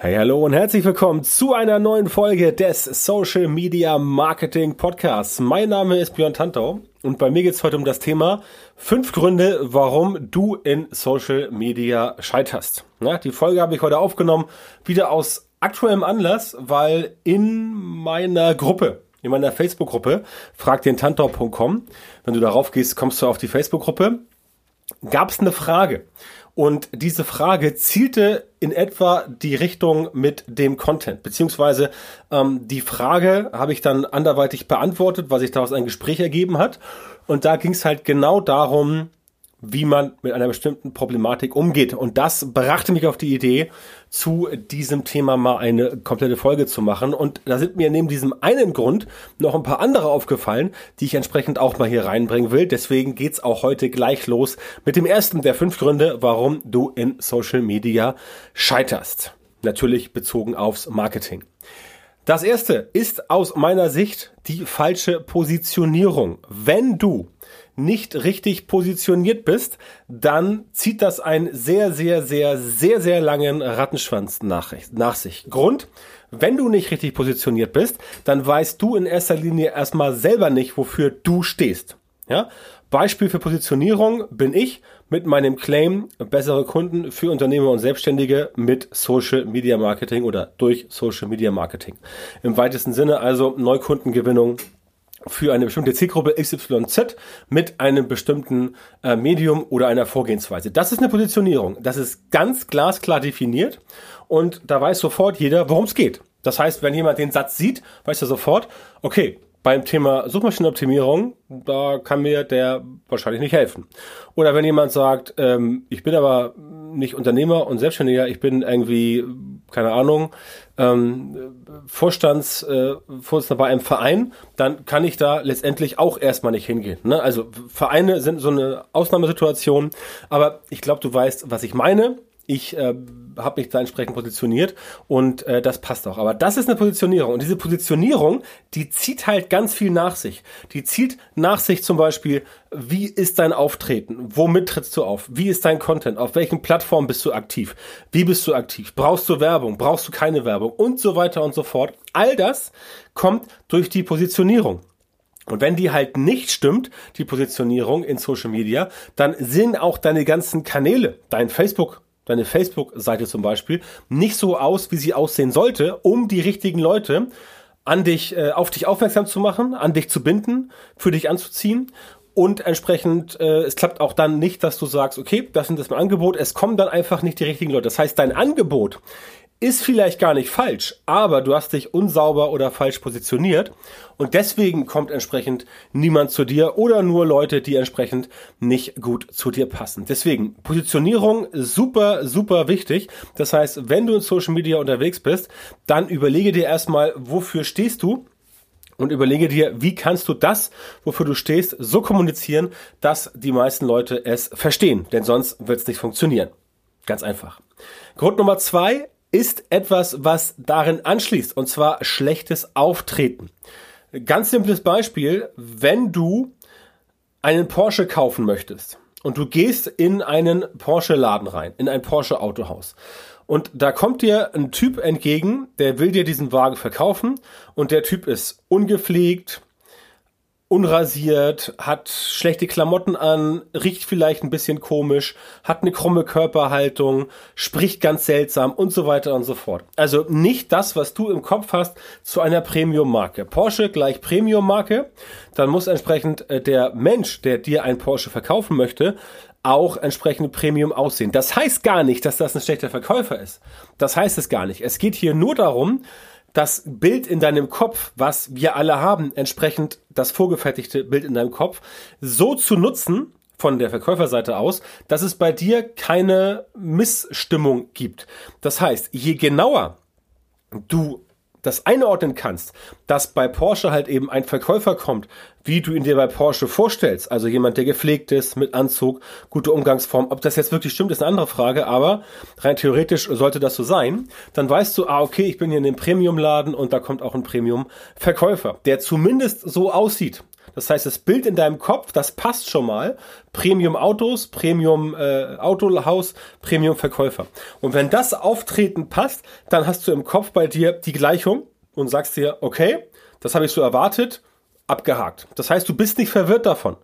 Hey, hallo und herzlich willkommen zu einer neuen Folge des Social Media Marketing Podcasts. Mein Name ist Björn Tantau und bei mir geht es heute um das Thema fünf Gründe, warum du in Social Media scheiterst. Ja, die Folge habe ich heute aufgenommen, wieder aus aktuellem Anlass, weil in meiner Gruppe, in meiner Facebook-Gruppe, frag den Tantau.com, wenn du darauf gehst, kommst du auf die Facebook-Gruppe, gab es eine Frage. Und diese Frage zielte in etwa die Richtung mit dem Content, beziehungsweise ähm, die Frage habe ich dann anderweitig beantwortet, weil sich daraus ein Gespräch ergeben hat. Und da ging es halt genau darum, wie man mit einer bestimmten Problematik umgeht. Und das brachte mich auf die Idee, zu diesem Thema mal eine komplette Folge zu machen. Und da sind mir neben diesem einen Grund noch ein paar andere aufgefallen, die ich entsprechend auch mal hier reinbringen will. Deswegen geht's auch heute gleich los mit dem ersten der fünf Gründe, warum du in Social Media scheiterst. Natürlich bezogen aufs Marketing. Das erste ist aus meiner Sicht die falsche Positionierung. Wenn du nicht richtig positioniert bist, dann zieht das einen sehr, sehr, sehr, sehr, sehr langen Rattenschwanz nach, nach sich. Grund, wenn du nicht richtig positioniert bist, dann weißt du in erster Linie erstmal selber nicht, wofür du stehst. Ja? Beispiel für Positionierung bin ich mit meinem Claim bessere Kunden für Unternehmer und Selbstständige mit Social Media Marketing oder durch Social Media Marketing. Im weitesten Sinne also Neukundengewinnung für eine bestimmte Zielgruppe XYZ mit einem bestimmten äh, Medium oder einer Vorgehensweise. Das ist eine Positionierung. Das ist ganz glasklar definiert und da weiß sofort jeder, worum es geht. Das heißt, wenn jemand den Satz sieht, weiß er sofort, okay, beim Thema Suchmaschinenoptimierung, da kann mir der wahrscheinlich nicht helfen. Oder wenn jemand sagt, ähm, ich bin aber nicht Unternehmer und Selbstständiger, ich bin irgendwie, keine Ahnung, ähm, Vorstands, äh, Vorsitzender bei einem Verein, dann kann ich da letztendlich auch erstmal nicht hingehen. Ne? Also Vereine sind so eine Ausnahmesituation, aber ich glaube, du weißt, was ich meine. Ich äh, habe mich da entsprechend positioniert und äh, das passt auch. Aber das ist eine Positionierung und diese Positionierung, die zieht halt ganz viel nach sich. Die zieht nach sich zum Beispiel, wie ist dein Auftreten? Womit trittst du auf? Wie ist dein Content? Auf welchen Plattformen bist du aktiv? Wie bist du aktiv? Brauchst du Werbung? Brauchst du keine Werbung? Und so weiter und so fort. All das kommt durch die Positionierung. Und wenn die halt nicht stimmt, die Positionierung in Social Media, dann sehen auch deine ganzen Kanäle, dein Facebook, deine Facebook-Seite zum Beispiel, nicht so aus, wie sie aussehen sollte, um die richtigen Leute an dich, äh, auf dich aufmerksam zu machen, an dich zu binden, für dich anzuziehen. Und entsprechend, äh, es klappt auch dann nicht, dass du sagst, okay, das ist das mein Angebot. Es kommen dann einfach nicht die richtigen Leute. Das heißt, dein Angebot ist vielleicht gar nicht falsch, aber du hast dich unsauber oder falsch positioniert und deswegen kommt entsprechend niemand zu dir oder nur Leute, die entsprechend nicht gut zu dir passen. Deswegen Positionierung super, super wichtig. Das heißt, wenn du in Social Media unterwegs bist, dann überlege dir erstmal, wofür stehst du? Und überlege dir, wie kannst du das, wofür du stehst, so kommunizieren, dass die meisten Leute es verstehen. Denn sonst wird es nicht funktionieren. Ganz einfach. Grund Nummer zwei, ist etwas, was darin anschließt, und zwar schlechtes Auftreten. Ganz simples Beispiel, wenn du einen Porsche kaufen möchtest und du gehst in einen Porsche-Laden rein, in ein Porsche-Autohaus. Und da kommt dir ein Typ entgegen, der will dir diesen Wagen verkaufen und der Typ ist ungepflegt, unrasiert, hat schlechte Klamotten an, riecht vielleicht ein bisschen komisch, hat eine krumme Körperhaltung, spricht ganz seltsam und so weiter und so fort. Also nicht das, was du im Kopf hast zu einer Premium-Marke. Porsche gleich Premium-Marke, dann muss entsprechend äh, der Mensch, der dir ein Porsche verkaufen möchte, auch entsprechend Premium aussehen. Das heißt gar nicht, dass das ein schlechter Verkäufer ist. Das heißt es gar nicht. Es geht hier nur darum, das Bild in deinem Kopf, was wir alle haben, entsprechend das vorgefertigte Bild in deinem Kopf, so zu nutzen, von der Verkäuferseite aus, dass es bei dir keine Missstimmung gibt. Das heißt, je genauer du das einordnen kannst, dass bei Porsche halt eben ein Verkäufer kommt, wie du ihn dir bei Porsche vorstellst, also jemand, der gepflegt ist, mit Anzug, gute Umgangsform, ob das jetzt wirklich stimmt, ist eine andere Frage, aber rein theoretisch sollte das so sein, dann weißt du, ah, okay, ich bin hier in dem Premium-Laden und da kommt auch ein Premium-Verkäufer, der zumindest so aussieht. Das heißt, das Bild in deinem Kopf, das passt schon mal. Premium Autos, Premium äh, Autohaus, Premium Verkäufer. Und wenn das Auftreten passt, dann hast du im Kopf bei dir die Gleichung und sagst dir, okay, das habe ich so erwartet, abgehakt. Das heißt, du bist nicht verwirrt davon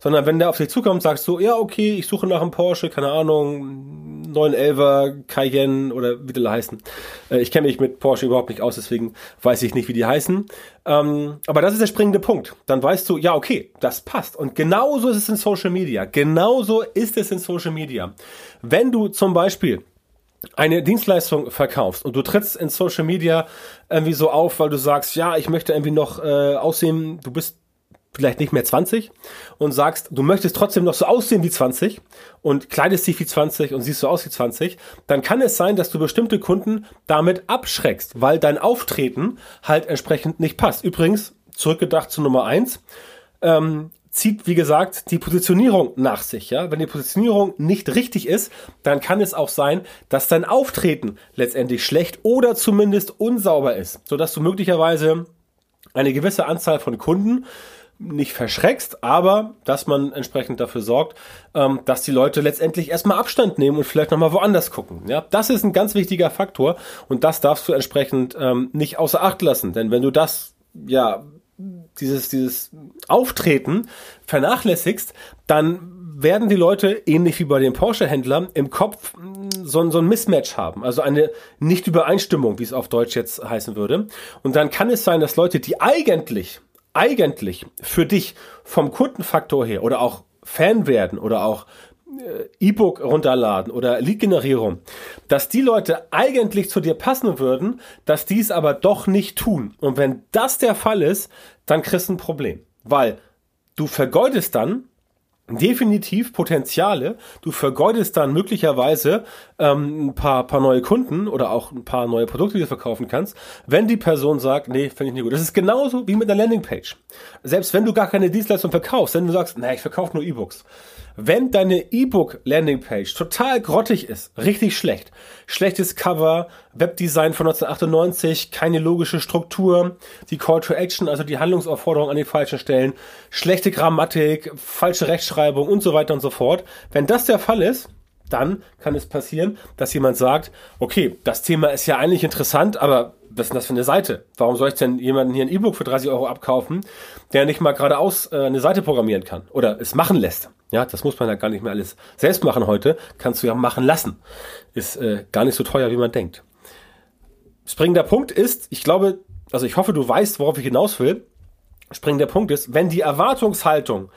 sondern wenn der auf dich zukommt, sagst du, ja, okay, ich suche nach einem Porsche, keine Ahnung, 911er, Cayenne oder wie die heißen. Äh, ich kenne mich mit Porsche überhaupt nicht aus, deswegen weiß ich nicht, wie die heißen. Ähm, aber das ist der springende Punkt. Dann weißt du, ja, okay, das passt. Und genauso ist es in Social Media. Genauso ist es in Social Media. Wenn du zum Beispiel eine Dienstleistung verkaufst und du trittst in Social Media irgendwie so auf, weil du sagst, ja, ich möchte irgendwie noch äh, aussehen, du bist vielleicht nicht mehr 20 und sagst, du möchtest trotzdem noch so aussehen wie 20 und kleidest dich wie 20 und siehst so aus wie 20, dann kann es sein, dass du bestimmte Kunden damit abschreckst, weil dein Auftreten halt entsprechend nicht passt. Übrigens, zurückgedacht zu Nummer eins ähm, zieht, wie gesagt, die Positionierung nach sich. Ja? Wenn die Positionierung nicht richtig ist, dann kann es auch sein, dass dein Auftreten letztendlich schlecht oder zumindest unsauber ist, sodass du möglicherweise eine gewisse Anzahl von Kunden nicht verschreckst, aber dass man entsprechend dafür sorgt, ähm, dass die Leute letztendlich erstmal Abstand nehmen und vielleicht nochmal woanders gucken. Ja, das ist ein ganz wichtiger Faktor und das darfst du entsprechend ähm, nicht außer Acht lassen, denn wenn du das ja dieses dieses Auftreten vernachlässigst, dann werden die Leute, ähnlich wie bei den Porsche-Händlern, im Kopf so, so ein Mismatch haben, also eine Nicht-Übereinstimmung, wie es auf Deutsch jetzt heißen würde. Und dann kann es sein, dass Leute, die eigentlich eigentlich für dich vom Kundenfaktor her oder auch Fan werden oder auch äh, E-Book runterladen oder Lead-Generierung, dass die Leute eigentlich zu dir passen würden, dass die es aber doch nicht tun. Und wenn das der Fall ist, dann kriegst du ein Problem. Weil du vergeudest dann definitiv Potenziale. Du vergeudest dann möglicherweise ähm, ein paar, paar neue Kunden oder auch ein paar neue Produkte, die du verkaufen kannst, wenn die Person sagt, nee, finde ich nicht gut. Das ist genauso wie mit einer Landingpage. Selbst wenn du gar keine Dienstleistung verkaufst, wenn du sagst, nee, ich verkaufe nur E-Books, wenn deine E-Book-Landingpage total grottig ist, richtig schlecht, schlechtes Cover, Webdesign von 1998, keine logische Struktur, die Call to Action, also die Handlungsaufforderung an den falschen Stellen, schlechte Grammatik, falsche Rechtschreibung und so weiter und so fort. Wenn das der Fall ist, dann kann es passieren, dass jemand sagt, okay, das Thema ist ja eigentlich interessant, aber was ist denn das für eine Seite? Warum soll ich denn jemanden hier ein E-Book für 30 Euro abkaufen, der nicht mal geradeaus äh, eine Seite programmieren kann oder es machen lässt? Ja, das muss man ja gar nicht mehr alles selbst machen heute. Kannst du ja machen lassen. Ist äh, gar nicht so teuer, wie man denkt. Springender Punkt ist, ich glaube, also ich hoffe, du weißt, worauf ich hinaus will. Springender Punkt ist, wenn die Erwartungshaltung,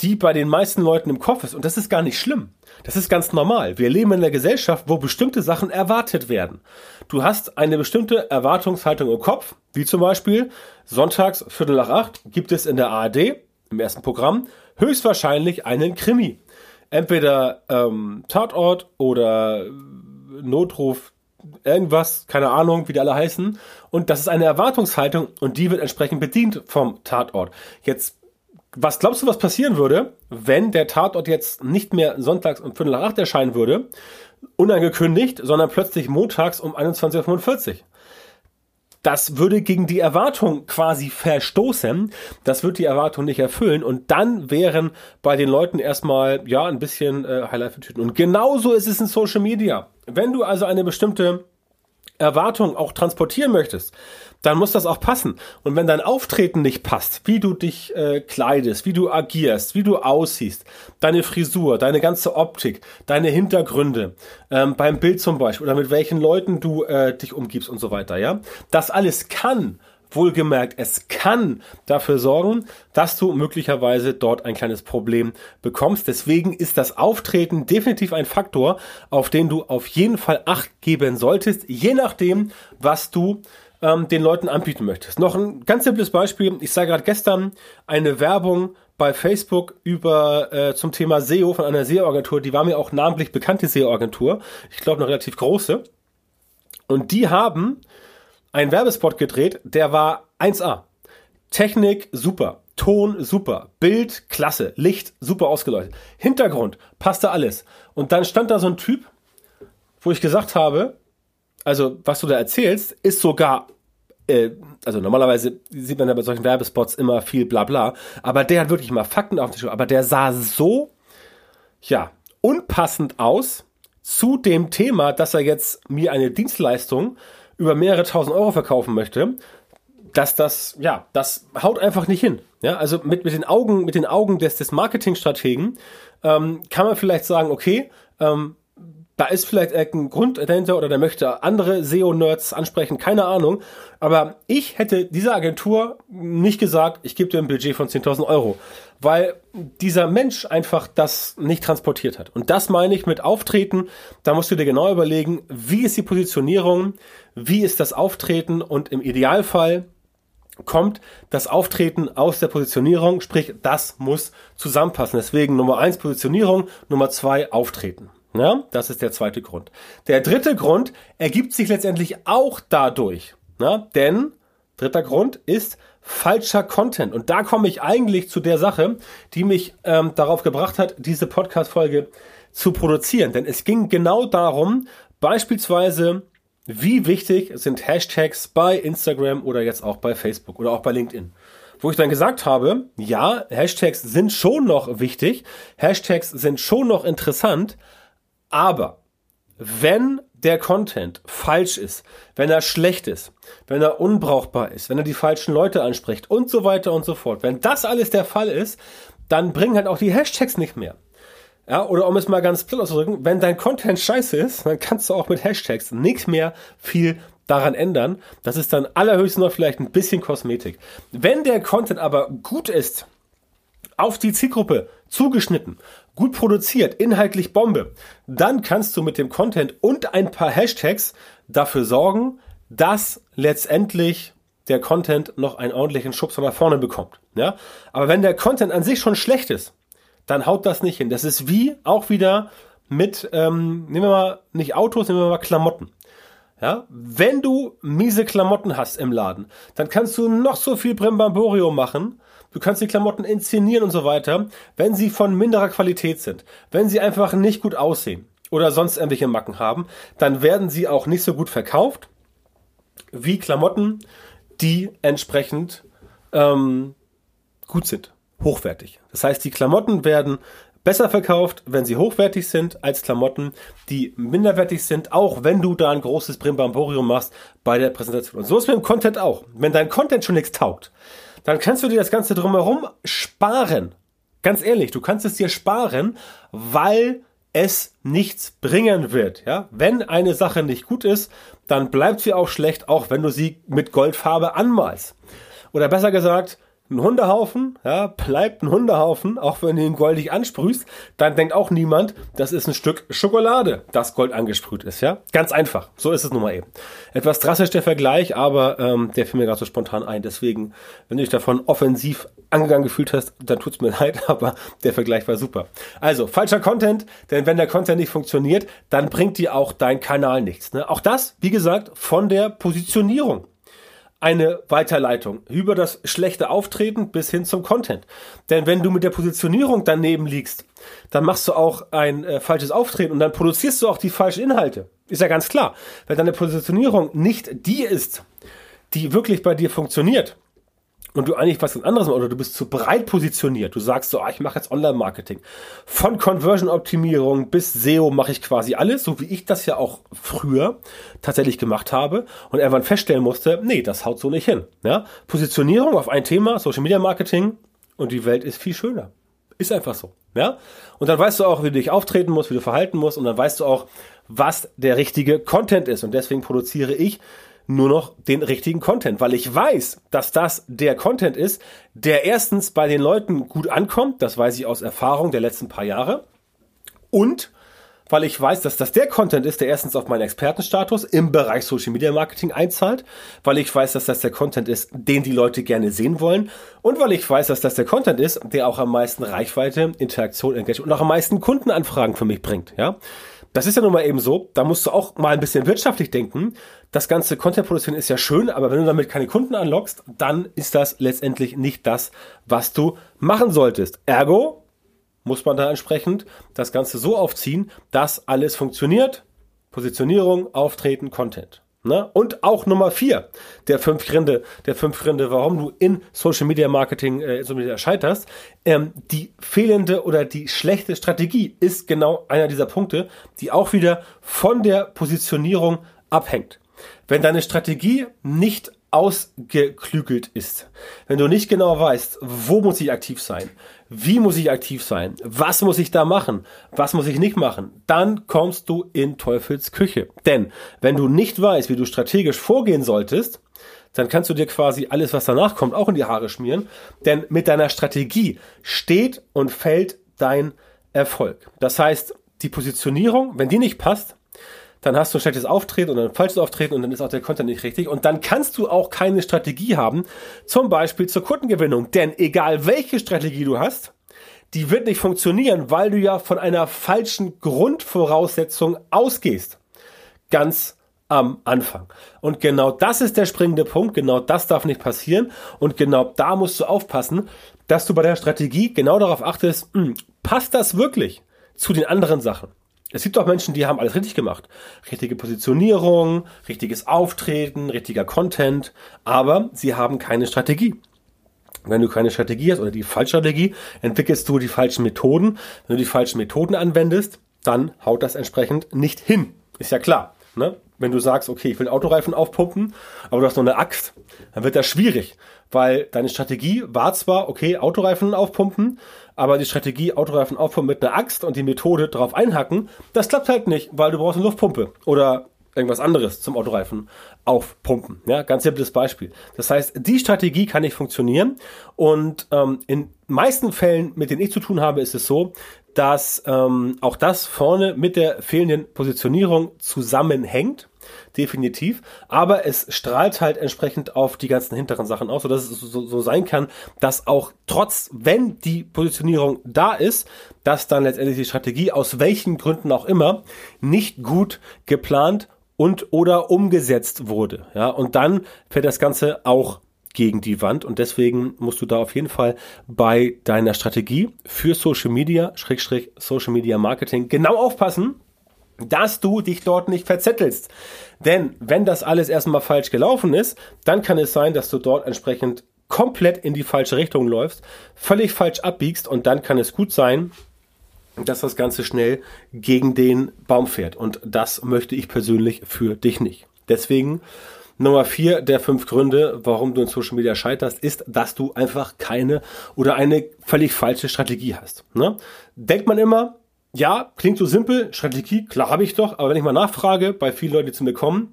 die bei den meisten Leuten im Kopf ist, und das ist gar nicht schlimm, das ist ganz normal. Wir leben in einer Gesellschaft, wo bestimmte Sachen erwartet werden. Du hast eine bestimmte Erwartungshaltung im Kopf, wie zum Beispiel sonntags Viertel nach acht gibt es in der ARD im ersten Programm höchstwahrscheinlich einen Krimi. Entweder ähm, Tatort oder Notruf irgendwas, keine Ahnung, wie die alle heißen. Und das ist eine Erwartungshaltung und die wird entsprechend bedient vom Tatort. Jetzt, was glaubst du, was passieren würde, wenn der Tatort jetzt nicht mehr sonntags um Viertel nach acht erscheinen würde, unangekündigt, sondern plötzlich montags um 21.45 Uhr? Das würde gegen die Erwartung quasi verstoßen. Das wird die Erwartung nicht erfüllen. Und dann wären bei den Leuten erstmal, ja, ein bisschen äh, Highlight-Tüten. Und genauso ist es in Social Media. Wenn du also eine bestimmte Erwartung auch transportieren möchtest, dann muss das auch passen. Und wenn dein Auftreten nicht passt, wie du dich äh, kleidest, wie du agierst, wie du aussiehst, deine Frisur, deine ganze Optik, deine Hintergründe, ähm, beim Bild zum Beispiel oder mit welchen Leuten du äh, dich umgibst und so weiter, ja, das alles kann Wohlgemerkt, es kann dafür sorgen, dass du möglicherweise dort ein kleines Problem bekommst. Deswegen ist das Auftreten definitiv ein Faktor, auf den du auf jeden Fall Acht geben solltest, je nachdem, was du ähm, den Leuten anbieten möchtest. Noch ein ganz simples Beispiel. Ich sah gerade gestern eine Werbung bei Facebook über äh, zum Thema SEO von einer SEO-Agentur. Die war mir auch namentlich bekannte SEO-Agentur. Ich glaube, eine relativ große. Und die haben einen Werbespot gedreht, der war 1A. Technik super, Ton super, Bild klasse, Licht super ausgeleuchtet, Hintergrund passte alles. Und dann stand da so ein Typ, wo ich gesagt habe, also was du da erzählst, ist sogar äh, also normalerweise sieht man ja bei solchen Werbespots immer viel Blabla, aber der hat wirklich mal Fakten auf den Tisch, aber der sah so, ja, unpassend aus zu dem Thema, dass er jetzt mir eine Dienstleistung über mehrere tausend Euro verkaufen möchte, dass das, ja, das haut einfach nicht hin. Ja, also mit, mit den Augen, mit den Augen des, des Marketingstrategen ähm, kann man vielleicht sagen, okay, ähm, da ist vielleicht ein Grund dahinter oder der möchte andere SEO-Nerds ansprechen, keine Ahnung. Aber ich hätte dieser Agentur nicht gesagt, ich gebe dir ein Budget von 10.000 Euro, weil dieser Mensch einfach das nicht transportiert hat. Und das meine ich mit Auftreten. Da musst du dir genau überlegen, wie ist die Positionierung, wie ist das Auftreten und im Idealfall kommt das Auftreten aus der Positionierung, sprich, das muss zusammenpassen. Deswegen Nummer eins Positionierung, Nummer zwei Auftreten. Ja, das ist der zweite Grund. Der dritte Grund ergibt sich letztendlich auch dadurch, ja, denn dritter Grund ist falscher Content. Und da komme ich eigentlich zu der Sache, die mich ähm, darauf gebracht hat, diese Podcast-Folge zu produzieren. Denn es ging genau darum, beispielsweise, wie wichtig sind Hashtags bei Instagram oder jetzt auch bei Facebook oder auch bei LinkedIn wo ich dann gesagt habe, ja, Hashtags sind schon noch wichtig, Hashtags sind schon noch interessant, aber wenn der Content falsch ist, wenn er schlecht ist, wenn er unbrauchbar ist, wenn er die falschen Leute anspricht und so weiter und so fort, wenn das alles der Fall ist, dann bringen halt auch die Hashtags nicht mehr. Ja, oder um es mal ganz platt auszudrücken, wenn dein Content scheiße ist, dann kannst du auch mit Hashtags nicht mehr viel daran ändern. Das ist dann allerhöchstens noch vielleicht ein bisschen Kosmetik. Wenn der Content aber gut ist, auf die Zielgruppe zugeschnitten, gut produziert, inhaltlich Bombe, dann kannst du mit dem Content und ein paar Hashtags dafür sorgen, dass letztendlich der Content noch einen ordentlichen Schubs nach vorne bekommt. Ja? Aber wenn der Content an sich schon schlecht ist, dann haut das nicht hin. Das ist wie auch wieder mit, ähm, nehmen wir mal nicht Autos, nehmen wir mal Klamotten. Ja, wenn du miese Klamotten hast im Laden, dann kannst du noch so viel Brimbamborium machen. Du kannst die Klamotten inszenieren und so weiter. Wenn sie von minderer Qualität sind, wenn sie einfach nicht gut aussehen oder sonst irgendwelche Macken haben, dann werden sie auch nicht so gut verkauft wie Klamotten, die entsprechend ähm, gut sind, hochwertig. Das heißt, die Klamotten werden besser verkauft, wenn sie hochwertig sind, als Klamotten, die minderwertig sind, auch wenn du da ein großes Brimbamborium machst bei der Präsentation. Und so ist mit dem Content auch. Wenn dein Content schon nichts taugt, dann kannst du dir das Ganze drumherum sparen. Ganz ehrlich, du kannst es dir sparen, weil es nichts bringen wird. Ja? Wenn eine Sache nicht gut ist, dann bleibt sie auch schlecht, auch wenn du sie mit Goldfarbe anmalst. Oder besser gesagt, ein Hundehaufen, ja, bleibt ein Hundehaufen, auch wenn du ihn goldig ansprühst, dann denkt auch niemand, das ist ein Stück Schokolade, das Gold angesprüht ist, ja. Ganz einfach. So ist es nun mal eben. Etwas drastisch der Vergleich, aber ähm, der fiel mir gerade so spontan ein. Deswegen, wenn du dich davon offensiv angegangen gefühlt hast, dann tut's mir leid, aber der Vergleich war super. Also, falscher Content, denn wenn der Content nicht funktioniert, dann bringt dir auch dein Kanal nichts. Ne? Auch das, wie gesagt, von der Positionierung eine Weiterleitung über das schlechte Auftreten bis hin zum Content. Denn wenn du mit der Positionierung daneben liegst, dann machst du auch ein äh, falsches Auftreten und dann produzierst du auch die falschen Inhalte. Ist ja ganz klar. Wenn deine Positionierung nicht die ist, die wirklich bei dir funktioniert, und du eigentlich was anderes oder du bist zu breit positioniert. Du sagst so, ah, ich mache jetzt Online-Marketing. Von Conversion-Optimierung bis SEO mache ich quasi alles, so wie ich das ja auch früher tatsächlich gemacht habe und irgendwann feststellen musste, nee, das haut so nicht hin. Ja? Positionierung auf ein Thema, Social Media Marketing und die Welt ist viel schöner. Ist einfach so. Ja? Und dann weißt du auch, wie du dich auftreten musst, wie du verhalten musst und dann weißt du auch, was der richtige Content ist. Und deswegen produziere ich nur noch den richtigen Content, weil ich weiß, dass das der Content ist, der erstens bei den Leuten gut ankommt, das weiß ich aus Erfahrung der letzten paar Jahre, und weil ich weiß, dass das der Content ist, der erstens auf meinen Expertenstatus im Bereich Social Media Marketing einzahlt, weil ich weiß, dass das der Content ist, den die Leute gerne sehen wollen und weil ich weiß, dass das der Content ist, der auch am meisten Reichweite, Interaktion, Engagement und auch am meisten Kundenanfragen für mich bringt, ja. Das ist ja nun mal eben so, da musst du auch mal ein bisschen wirtschaftlich denken. Das ganze Content produzieren ist ja schön, aber wenn du damit keine Kunden anlockst, dann ist das letztendlich nicht das, was du machen solltest. Ergo muss man da entsprechend das Ganze so aufziehen, dass alles funktioniert. Positionierung, Auftreten, Content. Ne? Und auch Nummer vier der fünf Gründe, der fünf Gründe, warum du in Social Media Marketing äh, Social Media scheiterst. Ähm, die fehlende oder die schlechte Strategie ist genau einer dieser Punkte, die auch wieder von der Positionierung abhängt. Wenn deine Strategie nicht ausgeklügelt ist, wenn du nicht genau weißt, wo muss ich aktiv sein, wie muss ich aktiv sein, was muss ich da machen, was muss ich nicht machen, dann kommst du in Teufels Küche. Denn wenn du nicht weißt, wie du strategisch vorgehen solltest, dann kannst du dir quasi alles, was danach kommt, auch in die Haare schmieren. Denn mit deiner Strategie steht und fällt dein Erfolg. Das heißt, die Positionierung, wenn die nicht passt, dann hast du ein schlechtes Auftreten und ein falsches Auftreten und dann ist auch der Content nicht richtig. Und dann kannst du auch keine Strategie haben, zum Beispiel zur Kundengewinnung. Denn egal welche Strategie du hast, die wird nicht funktionieren, weil du ja von einer falschen Grundvoraussetzung ausgehst. Ganz am Anfang. Und genau das ist der springende Punkt, genau das darf nicht passieren und genau da musst du aufpassen, dass du bei der Strategie genau darauf achtest, mh, hm, passt das wirklich zu den anderen Sachen? Es gibt auch Menschen, die haben alles richtig gemacht. Richtige Positionierung, richtiges Auftreten, richtiger Content, aber sie haben keine Strategie. Wenn du keine Strategie hast oder die Fallstrategie, entwickelst du die falschen Methoden. Wenn du die falschen Methoden anwendest, dann haut das entsprechend nicht hin. Ist ja klar. Ne? Wenn du sagst, okay, ich will Autoreifen aufpumpen, aber du hast noch eine Axt, dann wird das schwierig, weil deine Strategie war zwar, okay, Autoreifen aufpumpen, aber die Strategie Autoreifen aufpumpen mit einer Axt und die Methode drauf einhacken, das klappt halt nicht, weil du brauchst eine Luftpumpe oder irgendwas anderes zum Autoreifen aufpumpen. Ja, ganz simples Beispiel. Das heißt, die Strategie kann nicht funktionieren und ähm, in meisten Fällen, mit denen ich zu tun habe, ist es so, dass ähm, auch das vorne mit der fehlenden Positionierung zusammenhängt definitiv. Aber es strahlt halt entsprechend auf die ganzen hinteren Sachen aus, sodass es so, so sein kann, dass auch trotz, wenn die Positionierung da ist, dass dann letztendlich die Strategie aus welchen Gründen auch immer nicht gut geplant und oder umgesetzt wurde. Ja, und dann fällt das Ganze auch gegen die Wand und deswegen musst du da auf jeden Fall bei deiner Strategie für Social Media, Schrägstrich Social Media Marketing genau aufpassen, dass du dich dort nicht verzettelst. Denn wenn das alles erstmal falsch gelaufen ist, dann kann es sein, dass du dort entsprechend komplett in die falsche Richtung läufst, völlig falsch abbiegst und dann kann es gut sein, dass das Ganze schnell gegen den Baum fährt. Und das möchte ich persönlich für dich nicht. Deswegen Nummer vier der fünf Gründe, warum du in Social Media scheiterst, ist, dass du einfach keine oder eine völlig falsche Strategie hast. Ne? Denkt man immer, ja, klingt so simpel, Strategie, klar habe ich doch, aber wenn ich mal nachfrage, bei vielen Leuten, die zu mir kommen,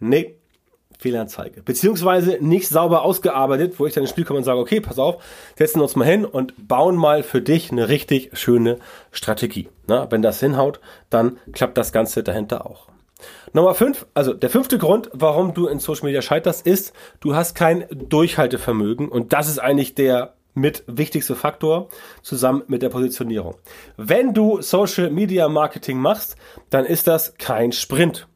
nee, Fehlanzeige. Beziehungsweise nicht sauber ausgearbeitet, wo ich dann ins Spiel komme und sage, okay, pass auf, setzen wir uns mal hin und bauen mal für dich eine richtig schöne Strategie. Na, wenn das hinhaut, dann klappt das Ganze dahinter auch. Nummer fünf, also der fünfte Grund, warum du in Social Media scheiterst, ist, du hast kein Durchhaltevermögen und das ist eigentlich der mit wichtigste Faktor zusammen mit der Positionierung. Wenn du Social Media Marketing machst, dann ist das kein Sprint.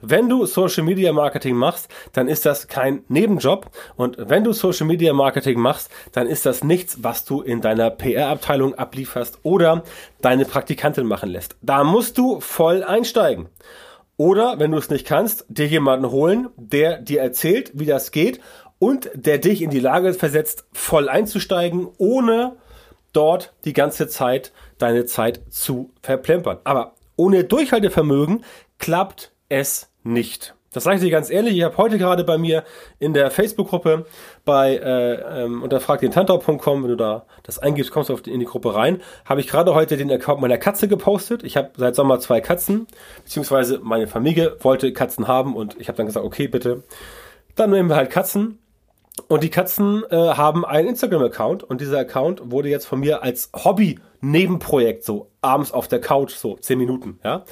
Wenn du Social Media Marketing machst, dann ist das kein Nebenjob. Und wenn du Social Media Marketing machst, dann ist das nichts, was du in deiner PR-Abteilung ablieferst oder deine Praktikantin machen lässt. Da musst du voll einsteigen. Oder, wenn du es nicht kannst, dir jemanden holen, der dir erzählt, wie das geht und der dich in die Lage versetzt, voll einzusteigen, ohne dort die ganze Zeit deine Zeit zu verplempern. Aber ohne Durchhaltevermögen klappt es nicht. Das sage ich dir ganz ehrlich. Ich habe heute gerade bei mir in der Facebook-Gruppe bei äh, ähm, unter fragdentantau.com, wenn du da das eingibst, kommst du die, in die Gruppe rein, habe ich gerade heute den Account meiner Katze gepostet. Ich habe seit Sommer zwei Katzen, beziehungsweise meine Familie wollte Katzen haben und ich habe dann gesagt, okay, bitte, dann nehmen wir halt Katzen. Und die Katzen äh, haben einen Instagram-Account und dieser Account wurde jetzt von mir als Hobby-Nebenprojekt so abends auf der Couch so zehn Minuten, ja,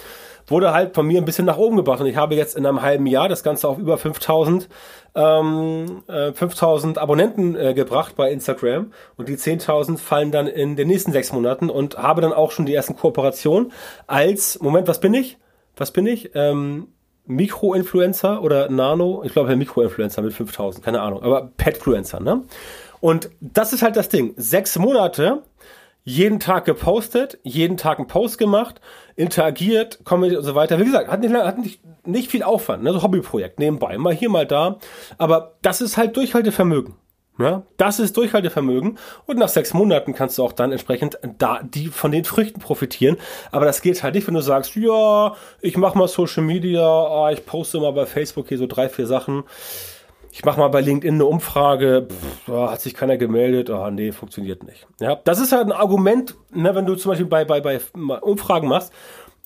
wurde halt von mir ein bisschen nach oben gebracht und ich habe jetzt in einem halben Jahr das Ganze auf über 5000 ähm, äh, 5000 Abonnenten äh, gebracht bei Instagram und die 10.000 fallen dann in den nächsten sechs Monaten und habe dann auch schon die ersten Kooperationen als Moment, was bin ich? Was bin ich? Ähm, Mikroinfluencer oder Nano, ich glaube, Mikroinfluencer mit 5000, keine Ahnung, aber Petfluencer, ne? Und das ist halt das Ding. Sechs Monate, jeden Tag gepostet, jeden Tag einen Post gemacht, interagiert, kommentiert und so weiter. Wie gesagt, hat nicht, hat nicht, nicht viel Aufwand, ne? so Hobbyprojekt nebenbei, mal hier, mal da. Aber das ist halt Durchhaltevermögen. Ja, das ist Durchhaltevermögen und nach sechs Monaten kannst du auch dann entsprechend da die von den Früchten profitieren. Aber das geht halt nicht, wenn du sagst, ja, ich mache mal Social Media, ah, ich poste mal bei Facebook hier so drei, vier Sachen. Ich mache mal bei LinkedIn eine Umfrage, pff, oh, hat sich keiner gemeldet, ah, nee, funktioniert nicht. Ja, das ist halt ein Argument, ne, wenn du zum Beispiel bei, bei, bei Umfragen machst,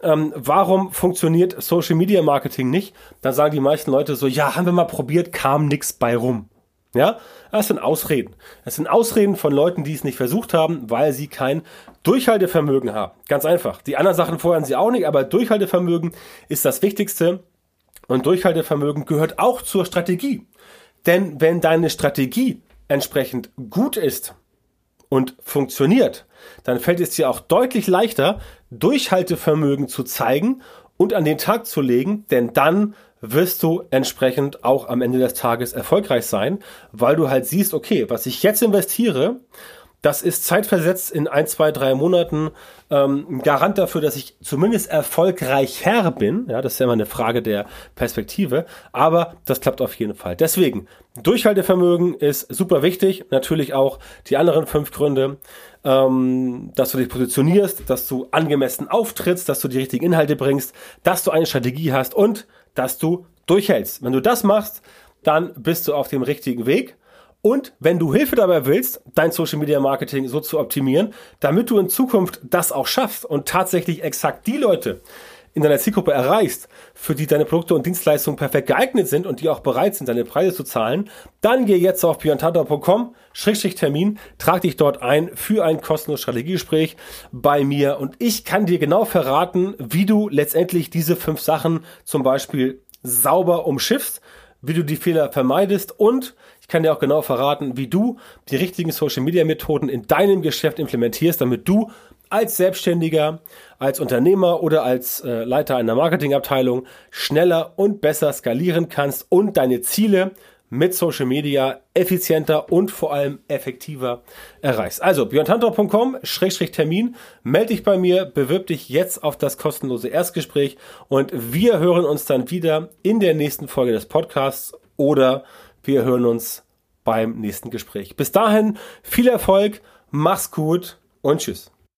ähm, warum funktioniert Social Media Marketing nicht? Dann sagen die meisten Leute so, ja, haben wir mal probiert, kam nix bei rum. Ja, das sind Ausreden. Das sind Ausreden von Leuten, die es nicht versucht haben, weil sie kein Durchhaltevermögen haben. Ganz einfach. Die anderen Sachen feuern sie auch nicht, aber Durchhaltevermögen ist das Wichtigste. Und Durchhaltevermögen gehört auch zur Strategie. Denn wenn deine Strategie entsprechend gut ist und funktioniert, dann fällt es dir auch deutlich leichter, Durchhaltevermögen zu zeigen und an den Tag zu legen, denn dann wirst du entsprechend auch am Ende des Tages erfolgreich sein, weil du halt siehst, okay, was ich jetzt investiere, das ist zeitversetzt in ein, zwei, drei Monaten ähm, Garant dafür, dass ich zumindest erfolgreicher bin. Ja, das ist ja immer eine Frage der Perspektive, aber das klappt auf jeden Fall. Deswegen, Durchhaltevermögen ist super wichtig. Natürlich auch die anderen fünf Gründe, ähm, dass du dich positionierst, dass du angemessen auftrittst, dass du die richtigen Inhalte bringst, dass du eine Strategie hast und dass du durchhältst. Wenn du das machst, dann bist du auf dem richtigen Weg. Und wenn du Hilfe dabei willst, dein Social Media Marketing so zu optimieren, damit du in Zukunft das auch schaffst und tatsächlich exakt die Leute in deiner Zielgruppe erreichst, für die deine Produkte und Dienstleistungen perfekt geeignet sind und die auch bereit sind, deine Preise zu zahlen, dann geh jetzt auf björntantau.com, Termin, trag dich dort ein für ein kostenloses Strategiegespräch bei mir. Und ich kann dir genau verraten, wie du letztendlich diese fünf Sachen zum Beispiel sauber umschiffst, wie du die Fehler vermeidest und ich kann dir auch genau verraten, wie du die richtigen Social Media Methoden in deinem Geschäft implementierst, damit du als Selbstständiger, als Unternehmer oder als äh, Leiter einer Marketingabteilung schneller und besser skalieren kannst und deine Ziele mit Social Media effizienter und vor allem effektiver erreichst. Also björntantor.com-termin, melde dich bei mir, bewirb dich jetzt auf das kostenlose Erstgespräch und wir hören uns dann wieder in der nächsten Folge des Podcasts oder wir hören uns beim nächsten Gespräch. Bis dahin viel Erfolg, mach's gut und tschüss.